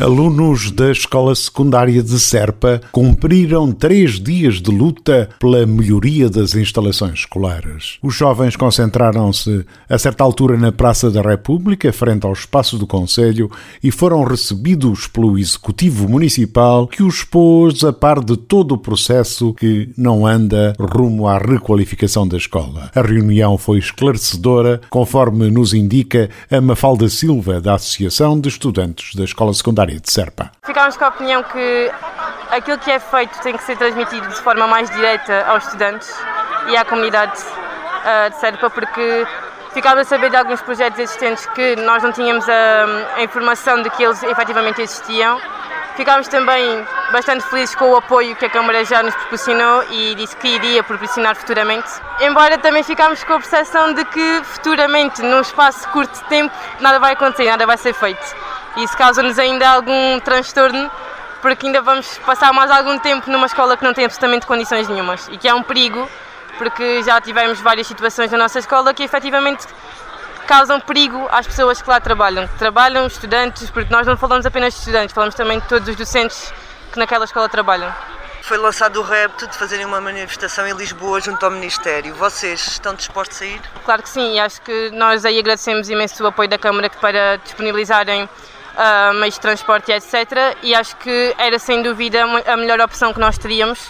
Alunos da Escola Secundária de Serpa cumpriram três dias de luta pela melhoria das instalações escolares. Os jovens concentraram-se a certa altura na Praça da República, frente ao espaço do Conselho, e foram recebidos pelo Executivo Municipal, que os pôs a par de todo o processo que não anda rumo à requalificação da escola. A reunião foi esclarecedora, conforme nos indica a Mafalda Silva, da Associação de Estudantes da Escola Secundária de Serpa. Ficámos com a opinião que aquilo que é feito tem que ser transmitido de forma mais direta aos estudantes e à comunidade uh, de Serpa, porque ficámos a saber de alguns projetos existentes que nós não tínhamos a, a informação de que eles efetivamente existiam. Ficámos também bastante felizes com o apoio que a Câmara já nos proporcionou e disse que iria proporcionar futuramente. Embora também ficámos com a percepção de que futuramente, num espaço curto de tempo, nada vai acontecer, nada vai ser feito. E isso causa-nos ainda algum transtorno, porque ainda vamos passar mais algum tempo numa escola que não tem absolutamente condições nenhumas e que é um perigo, porque já tivemos várias situações na nossa escola que efetivamente causam perigo às pessoas que lá trabalham. Trabalham, estudantes, porque nós não falamos apenas de estudantes, falamos também de todos os docentes que naquela escola trabalham. Foi lançado o repto de fazerem uma manifestação em Lisboa junto ao Ministério. Vocês estão dispostos a ir? Claro que sim, e acho que nós aí agradecemos imenso o apoio da Câmara para disponibilizarem uh, meios de transporte, etc. E acho que era sem dúvida a melhor opção que nós teríamos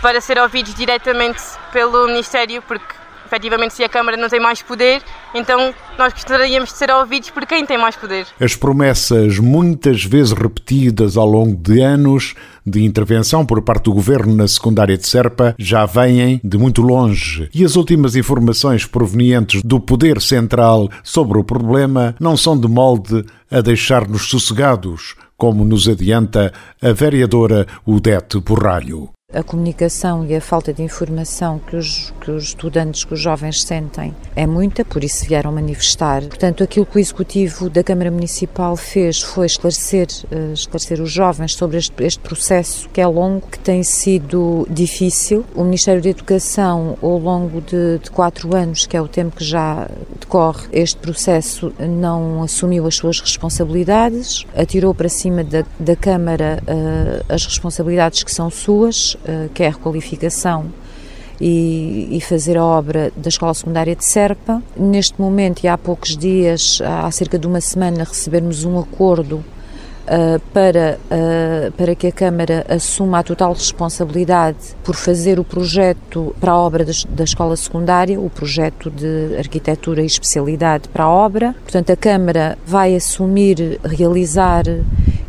para ser ouvidos diretamente pelo Ministério, porque efetivamente se a Câmara não tem mais poder, então nós gostaríamos de ser ouvidos por quem tem mais poder. As promessas, muitas vezes repetidas ao longo de anos, de intervenção por parte do governo na secundária de Serpa já vêm de muito longe e as últimas informações provenientes do poder central sobre o problema não são de molde a deixar-nos sossegados, como nos adianta a vereadora Udete Borralho a comunicação e a falta de informação que os, que os estudantes, que os jovens sentem é muita, por isso vieram manifestar. Portanto, aquilo que o Executivo da Câmara Municipal fez foi esclarecer, uh, esclarecer os jovens sobre este, este, processo que é longo, que tem sido difícil. O Ministério da Educação, ao longo de, de quatro anos, que é o tempo que já decorre este processo, não assumiu as suas responsabilidades, atirou para cima da, da Câmara uh, as responsabilidades que são suas uh, que é a requalificação e, e, fazer a obra da Escola Secundária de Serpa. Neste momento, e há poucos dias, há cerca de uma semana, recebemos um acordo uh, para, uh, para que a Câmara assuma a total responsabilidade por fazer o projeto para a obra da, da Escola Secundária, o projeto de arquitetura e especialidade para a obra. Portanto, a Câmara vai assumir realizar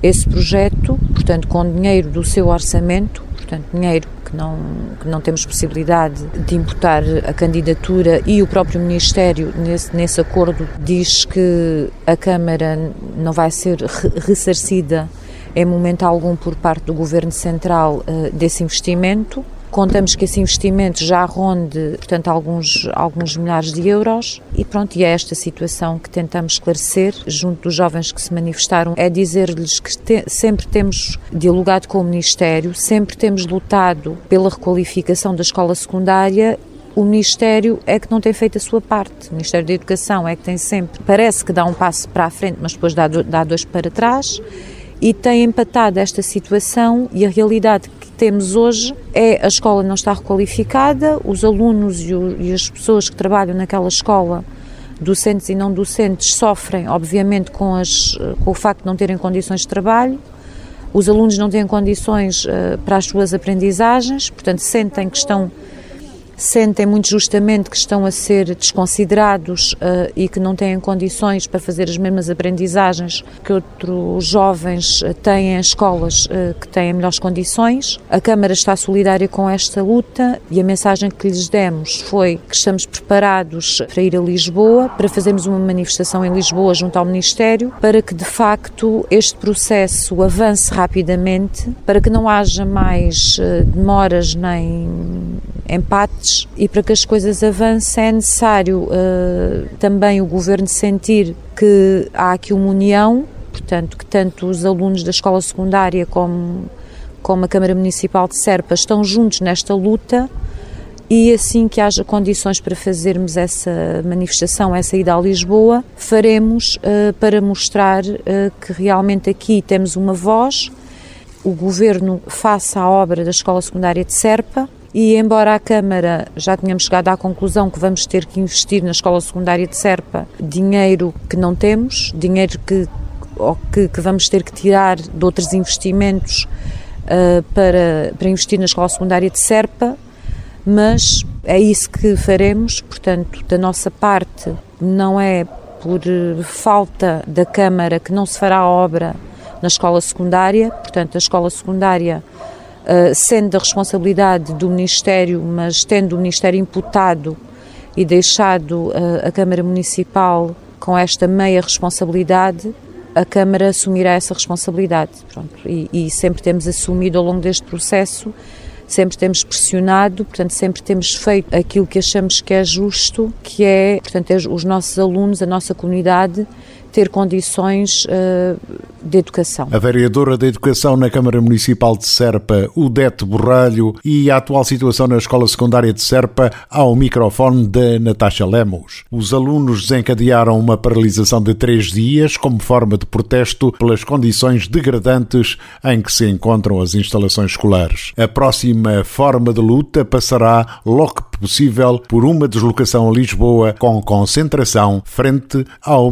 esse projeto, portanto, com dinheiro do seu orçamento, portanto, dinheiro que não, que não temos possibilidade de imputar a candidatura e o próprio Ministério, nesse, nesse acordo, diz que a Câmara não vai ser ressarcida em momento algum por parte do Governo Central uh, desse investimento. Contamos que esse investimento já ronde, portanto, alguns, alguns milhares de euros. E pronto, e é esta situação que tentamos esclarecer. Junto dos jovens que se manifestaram, é dizer-lhes que te, sempre temos dialogado com o Ministério, sempre temos lutado pela requalificação da escola secundária. O Ministério é que não tem feito a sua parte. O Ministério da Educação é que tem sempre, parece que dá um passo para a frente, mas depois dá, dá dois para trás e tem empatado esta situação e a realidade temos hoje é a escola não está requalificada, os alunos e, o, e as pessoas que trabalham naquela escola docentes e não docentes sofrem, obviamente, com, as, com, o facto de não terem condições de trabalho. Os alunos não têm condições uh, para as suas aprendizagens, portanto, sentem que estão sentem muito justamente que estão a ser desconsiderados uh, e que não têm condições para fazer as mesmas aprendizagens que outros jovens uh, têm em escolas uh, que têm melhores condições. A Câmara está solidária com esta luta e a mensagem que lhes demos foi que estamos preparados para ir a Lisboa, para fazermos uma manifestação em Lisboa junto ao Ministério, para que de facto este processo avance rapidamente, para que não haja mais demoras nem empates. E para que as coisas avancem é necessário uh, também o governo sentir que há aqui uma união, portanto, que tanto os alunos da escola secundária como, como a Câmara Municipal de Serpa estão juntos nesta luta e assim que haja condições para fazermos essa manifestação, essa ida a Lisboa, faremos uh, para mostrar uh, que realmente aqui temos uma voz, o Governo faça a obra da Escola Secundária de Serpa e embora a Câmara já tenhamos chegado à conclusão que vamos ter que investir na Escola Secundária de Serpa dinheiro que não temos, dinheiro que, que, que vamos ter que tirar de outros investimentos uh, para, para investir na Escola Secundária de Serpa, mas é isso que faremos, portanto, da nossa parte, não é por falta da Câmara que não se fará obra na escola secundária, portanto, a escola secundária, sendo da responsabilidade do Ministério, mas tendo o Ministério imputado e deixado uh, a Câmara Municipal com esta meia responsabilidade, a Câmara assumirá essa responsabilidade. E, e sempre temos assumido ao longo deste processo sempre temos pressionado, portanto, sempre temos feito aquilo que achamos que é justo, que é, portanto, é os nossos alunos, a nossa comunidade, ter condições uh, de educação. A vereadora da Educação na Câmara Municipal de Serpa, Udete Borralho, e a atual situação na Escola Secundária de Serpa ao microfone de Natasha Lemos. Os alunos desencadearam uma paralisação de três dias como forma de protesto pelas condições degradantes em que se encontram as instalações escolares. A próxima forma de luta passará, logo que possível, por uma deslocação a Lisboa com concentração frente ao